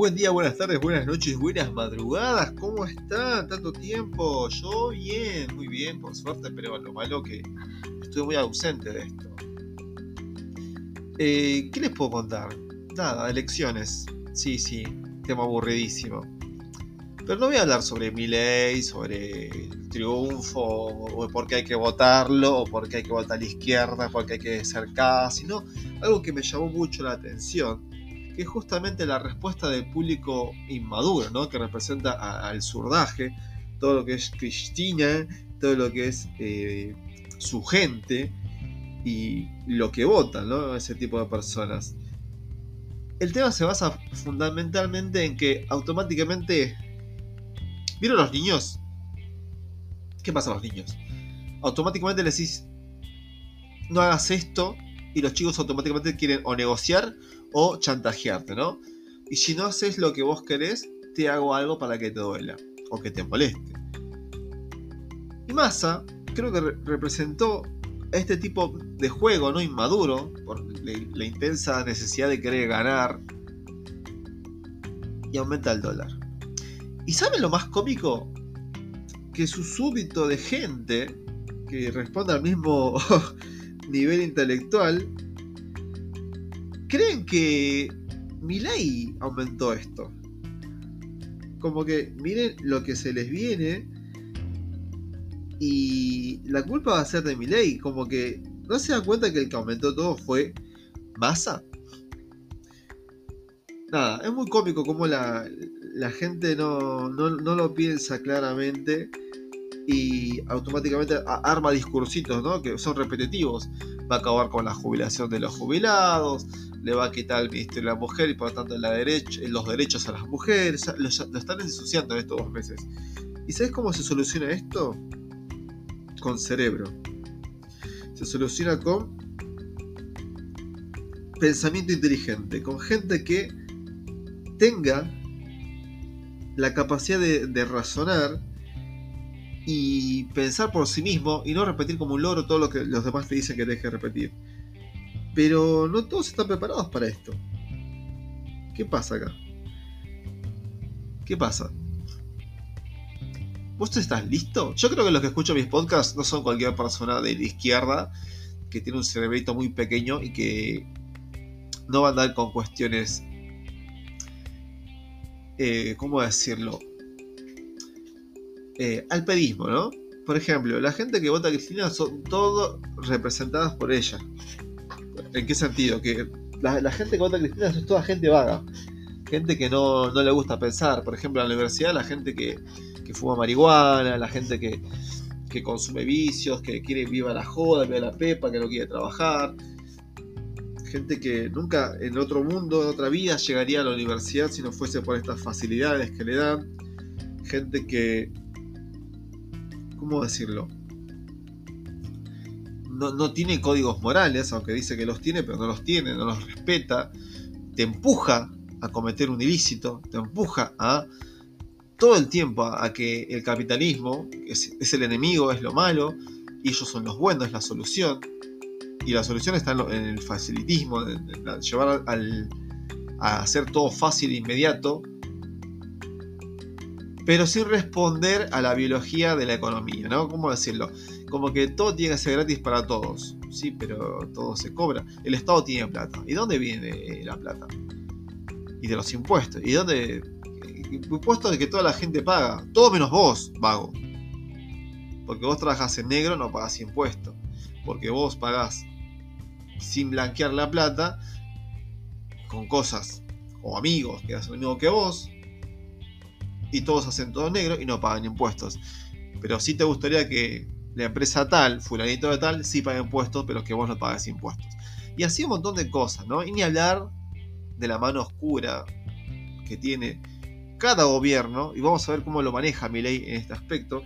Buen día, buenas tardes, buenas noches, buenas madrugadas. ¿Cómo están? Tanto tiempo. Yo bien, muy bien, por suerte, pero lo malo que estoy muy ausente de esto. Eh, ¿Qué les puedo contar? Nada, elecciones. Sí, sí, tema aburridísimo. Pero no voy a hablar sobre mi ley, sobre el triunfo, o por qué hay que votarlo, o por qué hay que votar a la izquierda, por qué hay que ser K, sino algo que me llamó mucho la atención que es justamente la respuesta del público inmaduro, ¿no? que representa al surdaje, todo lo que es Cristina, todo lo que es eh, su gente y lo que votan, ¿no? ese tipo de personas. El tema se basa fundamentalmente en que automáticamente... ¿Vieron los niños? ¿Qué pasa a los niños? Automáticamente les decís, no hagas esto y los chicos automáticamente quieren o negociar o chantajearte, ¿no? Y si no haces lo que vos querés, te hago algo para que te duela o que te moleste. Y Massa creo que representó este tipo de juego, ¿no? Inmaduro, por la, intensa necesidad de querer ganar. Y aumenta el dólar. ¿Y saben lo más cómico? Que su súbito de gente que responde al mismo nivel intelectual creen que mi ley aumentó esto. Como que miren lo que se les viene y la culpa va a ser de mi ley. Como que no se dan cuenta que el que aumentó todo fue masa. Nada, es muy cómico como la, gente no, no, no, lo piensa claramente y automáticamente arma discursitos ¿no? que son repetitivos. Va a acabar con la jubilación de los jubilados, le va a quitar el Ministerio de la Mujer y por lo tanto los derechos a las mujeres. Lo, están ensuciando en estos dos meses. ¿Y sabes cómo se soluciona esto? Con cerebro. Se soluciona con pensamiento inteligente, con gente que tenga la capacidad de, razonar y pensar por sí mismo y no repetir como un loro todo lo que los demás te dicen que deje repetir. Pero no todos están preparados para esto. ¿Qué pasa acá? ¿Qué pasa? ¿Vos estás listo? Yo creo que los que escuchan mis podcasts no son cualquier persona de la izquierda que tiene un cerebrito muy pequeño y que no va a andar con cuestiones. Eh, ¿Cómo decirlo? Eh, al pedismo, ¿no? Por ejemplo, la gente que vota a Cristina son todos representadas por ella. ¿En qué sentido? Que la, gente que vota a Cristina es toda gente vaga. Gente que no, le gusta pensar. Por ejemplo, en la universidad, la gente que, fuma marihuana, la gente que, consume vicios, que quiere viva la joda, viva la pepa, que no quiere trabajar. Gente que nunca en otro mundo, en otra vida, llegaría a la universidad si no fuese por estas facilidades que le dan. Gente que. ¿Cómo decirlo? no, tiene códigos morales, aunque dice que los tiene, pero no los tiene, no los respeta, te empuja a cometer un ilícito, te empuja a todo el tiempo a, que el capitalismo es, el enemigo, es lo malo, y ellos son los buenos, es la solución. Y la solución está en, el facilitismo, en, llevar a hacer todo fácil e inmediato, pero sin responder a la biología de la economía, ¿no? ¿Cómo decirlo? como que todo tiene que ser gratis para todos. Sí, pero todo se cobra. El Estado tiene plata. ¿Y dónde viene eh, la plata? Y de los impuestos. ¿Y dónde? Impuestos de que toda la gente paga. Todo menos vos, vago. Porque vos trabajas en negro, no pagas impuestos. Porque vos pagás sin blanquear la plata con cosas o amigos que hacen lo mismo que vos. Y todos hacen todo negro y no pagan impuestos. Pero sí te gustaría que la empresa tal, fulanito de tal, sí paga impuestos, pero que vos no pagas impuestos. Y así un montón de cosas, ¿no? Y ni hablar de la mano oscura que tiene cada gobierno, y vamos a ver cómo lo maneja mi ley en este aspecto.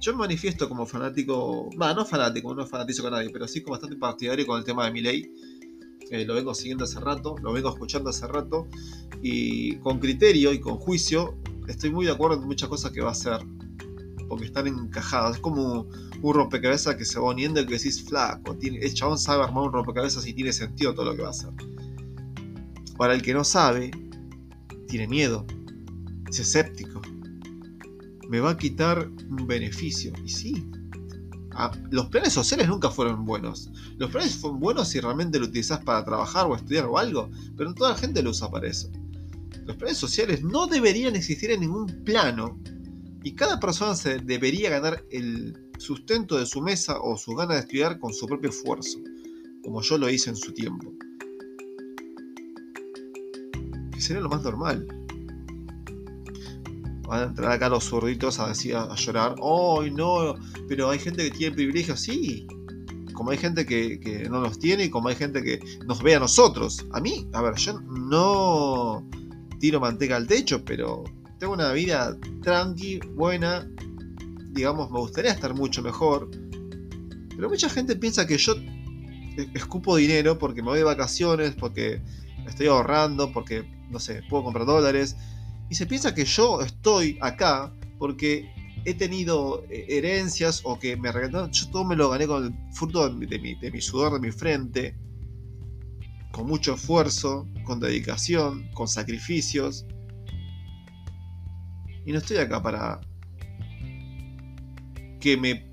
Yo me manifiesto como fanático, bueno, no fanático, no fanatizo con nadie, pero sí como bastante partidario con el tema de mi ley. Eh, lo vengo siguiendo hace rato, lo vengo escuchando hace rato, y con criterio y con juicio estoy muy de acuerdo en muchas cosas que va a hacer porque están encajadas. Es como un rompecabezas que se va uniendo y que decís flaco. Tiene, el chabón sabe armar un rompecabezas y tiene sentido todo lo que va a hacer. Para el que no sabe, tiene miedo, es escéptico. Me va a quitar un beneficio. Y sí, los planes sociales nunca fueron buenos. Los planes fueron buenos si realmente lo utilizás para trabajar o estudiar o algo, pero toda la gente lo usa para eso. Los planes sociales no deberían existir en ningún plano y cada persona se debería ganar el sustento de su mesa o su ganas de estudiar con su propio esfuerzo, como yo lo hice en su tiempo. Que sería lo más normal. Van a entrar acá los zurditos a decir, a llorar, ¡ay no! Pero hay gente que tiene privilegios, sí. Como hay gente que, que no los tiene y como hay gente que nos ve a nosotros. A mí, a ver, yo no tiro manteca al techo, pero tengo una vida tranqui, buena. Digamos, me gustaría estar mucho mejor. Pero mucha gente piensa que yo escupo dinero porque me voy de vacaciones, porque estoy ahorrando, porque, no sé, puedo comprar dólares. Y se piensa que yo estoy acá porque he tenido eh, herencias o que me regalaron. Yo todo me lo gané con el fruto de mi, de mi, sudor de mi frente, con mucho esfuerzo, con dedicación, con sacrificios. Y no estoy acá para que me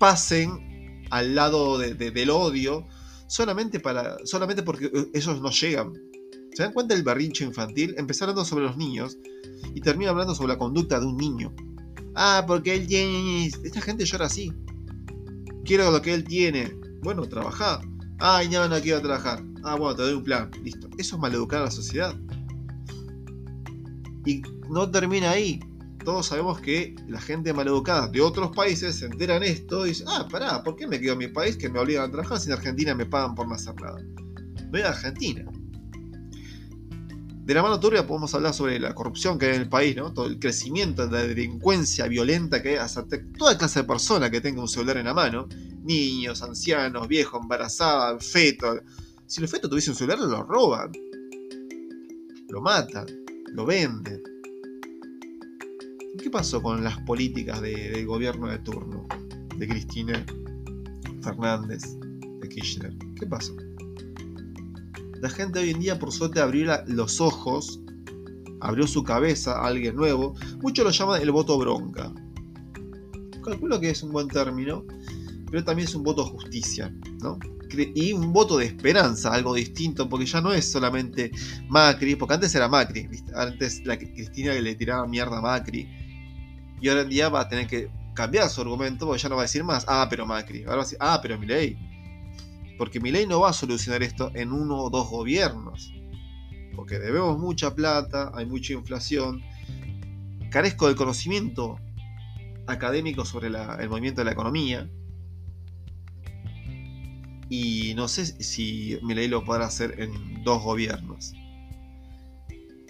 pasen al lado del odio solamente, para, solamente porque ellos no llegan. ¿Se dan cuenta del berrincho infantil? Empezar hablando sobre los niños y termina hablando sobre la conducta de un niño. Ah, porque él tiene... Esta gente llora así. Quiero lo que él tiene. Bueno, trabaja. Ay, no, no quiero trabajar. Ah, bueno, te doy un plan. Listo. Eso es maleducar a la sociedad. Y no termina ahí todos sabemos que la gente maleducada de otros países se enteran esto y dicen, ah, pará, ¿por qué me quedo en mi país que me obligan a trabajar si en Argentina me pagan por no hacer nada? Voy a Argentina. De la mano turbia podemos hablar sobre la corrupción que hay en el país, ¿no? Todo el crecimiento de la delincuencia violenta que hay hasta toda clase de persona que tenga un celular en la mano. Niños, ancianos, viejos, embarazadas, fetos. Si el feto tuviese un celular, lo roban. Lo matan. Lo venden ¿Qué pasó con las políticas del gobierno de turno? De Cristina Fernández, de Kirchner. ¿Qué pasó? La gente hoy en día, por suerte, abrió los ojos, abrió su cabeza a alguien nuevo. Muchos lo llaman el voto bronca. Calculo que es un buen término, pero también es un voto de justicia, ¿no? Y un voto de esperanza, algo distinto, porque ya no es solamente Macri, porque antes era Macri, antes la Cristina que le tiraba mierda a Macri, y ahora en día va a tener que cambiar su argumento porque ya no va a decir más, ah, pero Macri. Ahora va a decir, ah, pero Milei. Porque Milei no va a solucionar esto en uno o dos gobiernos. Porque debemos mucha plata, hay mucha inflación. Carezco del conocimiento académico sobre el movimiento de la economía. Y no sé si Milei lo podrá hacer en dos gobiernos.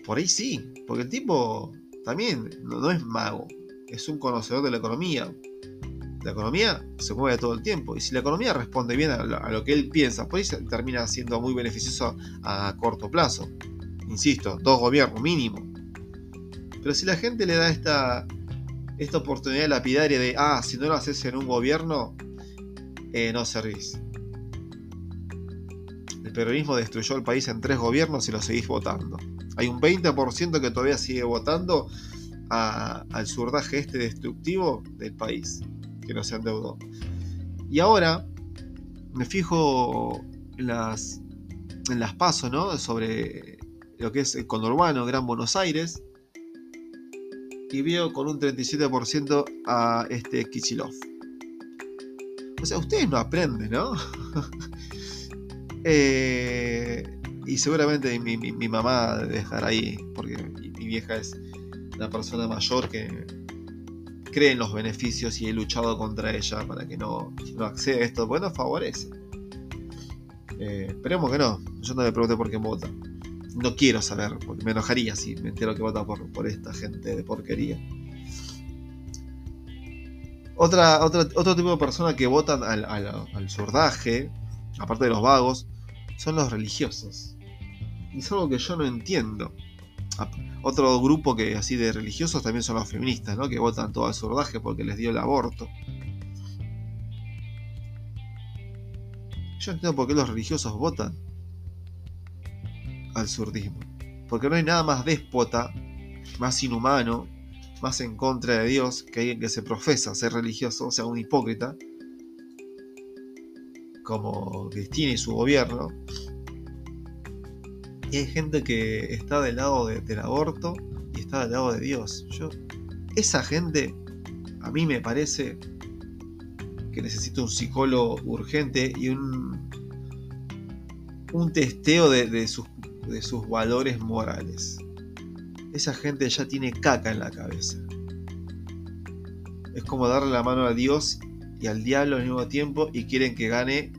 Por ahí sí, porque el tipo también no es mago es un conocedor de la economía. La economía se mueve todo el tiempo y si la economía responde bien a lo, que él piensa, pues termina siendo muy beneficioso a corto plazo. Insisto, dos gobiernos mínimo. Pero si la gente le da esta, esta oportunidad lapidaria de, ah, si no lo haces en un gobierno, eh, no servís. El peronismo destruyó el país en tres gobiernos y lo seguís votando. Hay un 20% que todavía sigue votando al surdaje este destructivo del país, que no se endeudó. Y ahora me fijo en las, en las pasos, ¿no? Sobre lo que es el conurbano Gran Buenos Aires. Y veo con un 37% a este Kichilov. O sea, ustedes no aprenden, ¿no? Eh, y seguramente mi, mi, mamá debe estar ahí, porque mi vieja es una persona mayor que cree en los beneficios y he luchado contra ella para que no, no acceda a esto, bueno, favorece. Eh, esperemos que no. Yo no me pregunté por qué vota. No quiero saber, porque me enojaría si me entero que vota por, por esta gente de porquería. Otra, otro tipo de personas que votan al, al, al surdaje, aparte de los vagos, son los religiosos. Y es algo que yo no entiendo. Otro grupo que así de religiosos también son los feministas, ¿no? que votan todo al surdaje porque les dio el aborto. Yo entiendo por qué los religiosos votan al surdismo. Porque no hay nada más déspota, más inhumano, más en contra de Dios que alguien que se profesa ser religioso, o sea, un hipócrita, como Cristina y su gobierno. Y hay gente que está del lado del aborto y está del lado de Dios. Yo, esa gente, a mí me parece que necesita un psicólogo urgente y un, un testeo de, sus, de sus valores morales. Esa gente ya tiene caca en la cabeza. Es como darle la mano a Dios y al diablo al mismo tiempo y quieren que gane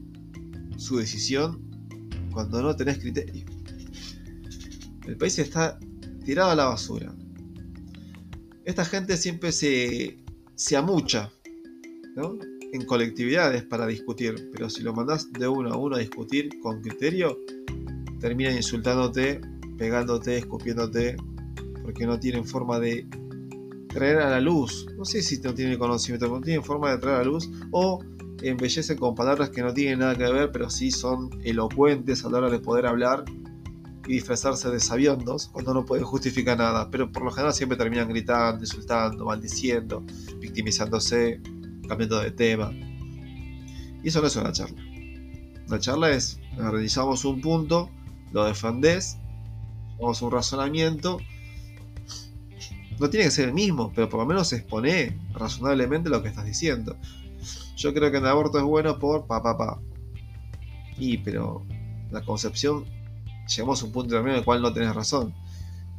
su decisión cuando no tenés criterio. El país está tirado a la basura. Esta gente siempre se, se amucha en colectividades para discutir, pero si lo mandás de uno a uno a discutir con criterio, terminan insultándote, pegándote, escupiéndote, porque no tienen forma de traer a la luz. No sé si no tienen conocimiento, no tienen forma de traer a la luz o embellecen con palabras que no tienen nada que ver, pero sí son elocuentes a la hora de poder hablar y disfrazarse de sabiondos cuando no pueden justificar nada. Pero por lo general siempre terminan gritando, insultando, maldiciendo, victimizándose, cambiando de tema. Y eso no es una charla. La charla es, realizamos un punto, lo defendés, hacemos un razonamiento. No tiene que ser el mismo, pero por lo menos expone razonablemente lo que estás diciendo. Yo creo que el aborto es bueno por pa pa pa. Y pero la concepción llegamos a un punto también en el cual no tenés razón.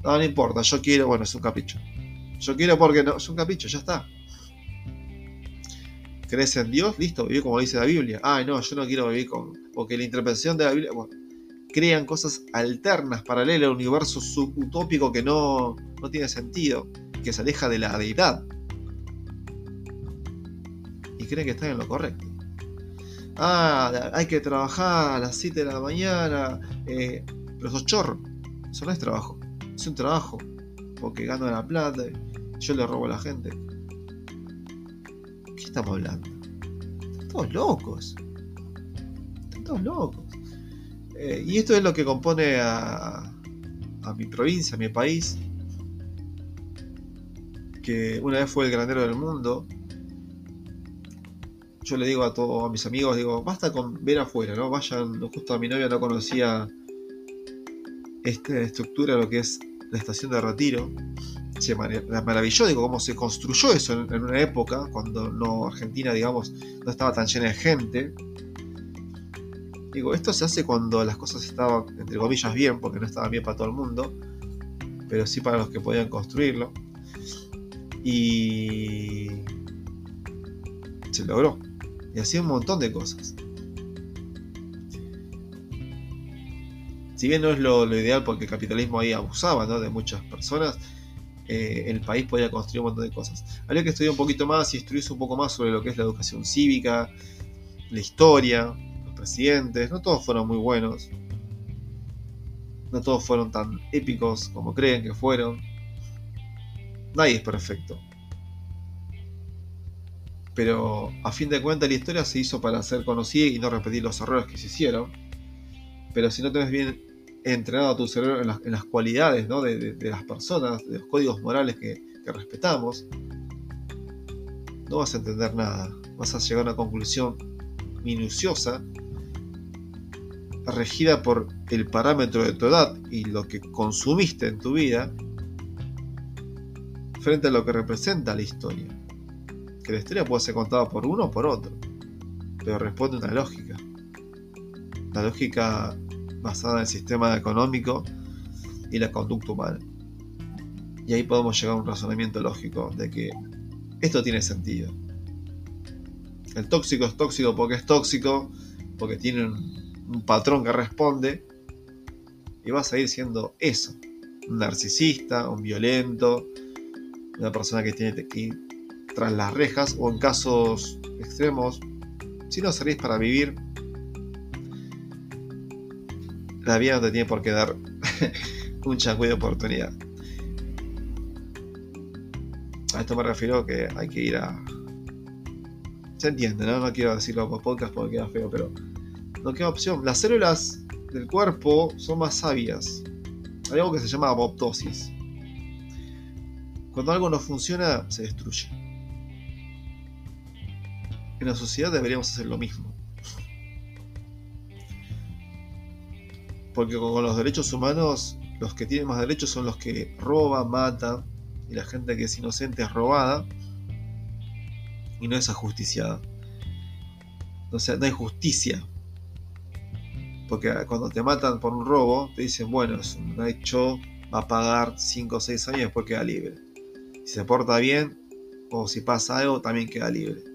No, no importa, yo quiero, bueno, es un capricho. Yo quiero porque no, es un capricho, ya está. ¿Crees en Dios? Listo, viví como dice la Biblia. Ay, no, yo no quiero vivir con. Porque la interpretación de la Biblia. Bueno, crean cosas alternas, paralelas al universo subutópico que no, no tiene sentido, que se aleja de la deidad creen que están en lo correcto. Ah, hay que trabajar a las 7 de la mañana, eh, pero sos chorro. Eso no es trabajo, es un trabajo, porque gano la plata, yo le robo a la gente. ¿Qué estamos hablando? Están todos locos. Están todos locos. Eh, y esto es lo que compone a, a mi provincia, a mi país, que una vez fue el granero del mundo, yo le digo a todos a mis amigos, digo, basta con ver afuera, ¿no? Vayan, justo a mi novia no conocía esta estructura, lo que es la estación de retiro. Se maravilló, digo, cómo se construyó eso en, una época, cuando no Argentina, digamos, no estaba tan llena de gente. Digo, esto se hace cuando las cosas estaban, entre comillas, bien, porque no estaban bien para todo el mundo, pero sí para los que podían construirlo. Y se logró y hacía un montón de cosas. Si bien no es lo, ideal porque el capitalismo ahí abusaba de muchas personas, eh, el país podía construir un montón de cosas. Habría que estudiar un poquito más y instruirse un poco más sobre lo que es la educación cívica, la historia, los presidentes. No todos fueron muy buenos. No todos fueron tan épicos como creen que fueron. Nadie es perfecto. Pero a fin de cuentas la historia se hizo para ser conocida y no repetir los errores que se hicieron. Pero si no tienes bien entrenado a tu cerebro en las, cualidades de, las personas, de los códigos morales que respetamos, no vas a entender nada. Vas a llegar a una conclusión minuciosa, regida por el parámetro de tu edad y lo que consumiste en tu vida, frente a lo que representa la historia que la historia puede ser contada por uno o por otro, pero responde a una lógica. La lógica basada en el sistema económico y la conducta humana. Y ahí podemos llegar a un razonamiento lógico de que esto tiene sentido. El tóxico es tóxico porque es tóxico, porque tiene un, patrón que responde, y va a seguir siendo eso. Un narcisista, un violento, una persona que tiene que tras las rejas o en casos extremos, si no servís para vivir, la vida no te tiene por qué dar un changüí de oportunidad. A esto me refiero que hay que ir a... Se entiende, ¿no? No quiero decirlo por podcast porque queda feo, pero no queda opción. Las células del cuerpo son más sabias. Hay algo que se llama apoptosis. Cuando algo no funciona, se destruye. En la sociedad deberíamos hacer lo mismo. Porque con los derechos humanos, los que tienen más derechos son los que roban, matan, y la gente que es inocente es robada y no es ajusticiada. O sea, no hay justicia. Porque cuando te matan por un robo, te dicen, bueno, es un hecho, va a pagar 5 o 6 años y después queda libre. Si se porta bien, o si pasa algo, también queda libre.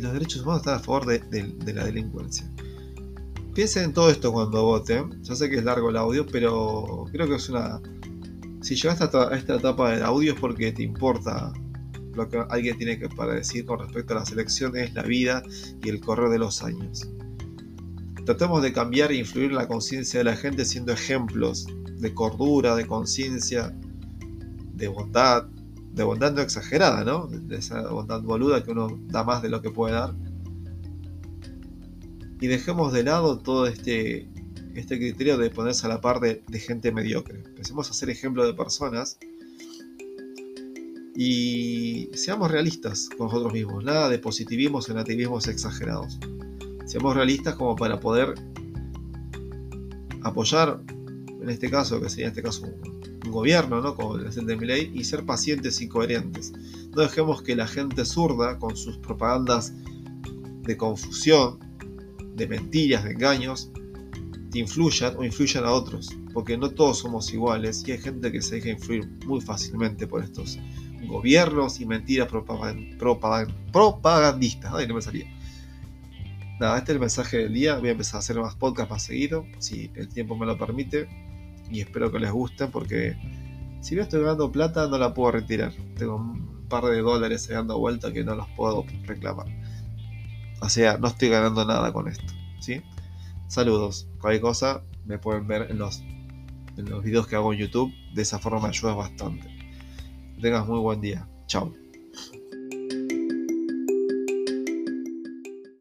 Y los derechos humanos están a favor de la delincuencia. Piensen en todo esto cuando voten. Ya sé que es largo el audio, pero creo que es una si llegaste a esta etapa del audio es porque te importa lo que alguien tiene que para decir con respecto a las elecciones, la vida y el correr de los años. Tratemos de cambiar e influir en la conciencia de la gente siendo ejemplos de cordura, de conciencia, de bondad, de bondad no exagerada, ¿no? De esa bondad boluda que uno da más de lo que puede dar. Y dejemos de lado todo este este criterio de ponerse a la par de, gente mediocre. Empecemos a ser ejemplo de personas y seamos realistas con nosotros mismos. Nada de positivismos o negativismos exagerados. Seamos realistas como para poder apoyar, en este caso, que sería en este caso un, gobierno, ¿no? como el presidente de ley, y ser pacientes y coherentes. No dejemos que la gente zurda, con sus propagandas de confusión, de mentiras, de engaños, te influyan o influyan a otros, porque no todos somos iguales y hay gente que se deja influir muy fácilmente por estos gobiernos y mentiras propagandistas. Ay, me salía. Nada, este es el mensaje del día. Voy a empezar a hacer más podcasts más seguido, si el tiempo me lo permite. Y espero que les gusten porque si yo estoy ganando plata no la puedo retirar. Tengo un par de dólares dando vuelta que no los puedo reclamar. O sea, no estoy ganando nada con esto. ¿sí? Saludos. Cualquier cosa me pueden ver en los, en los videos que hago en YouTube. De esa forma me ayudas bastante. Tengas muy buen día. Chao.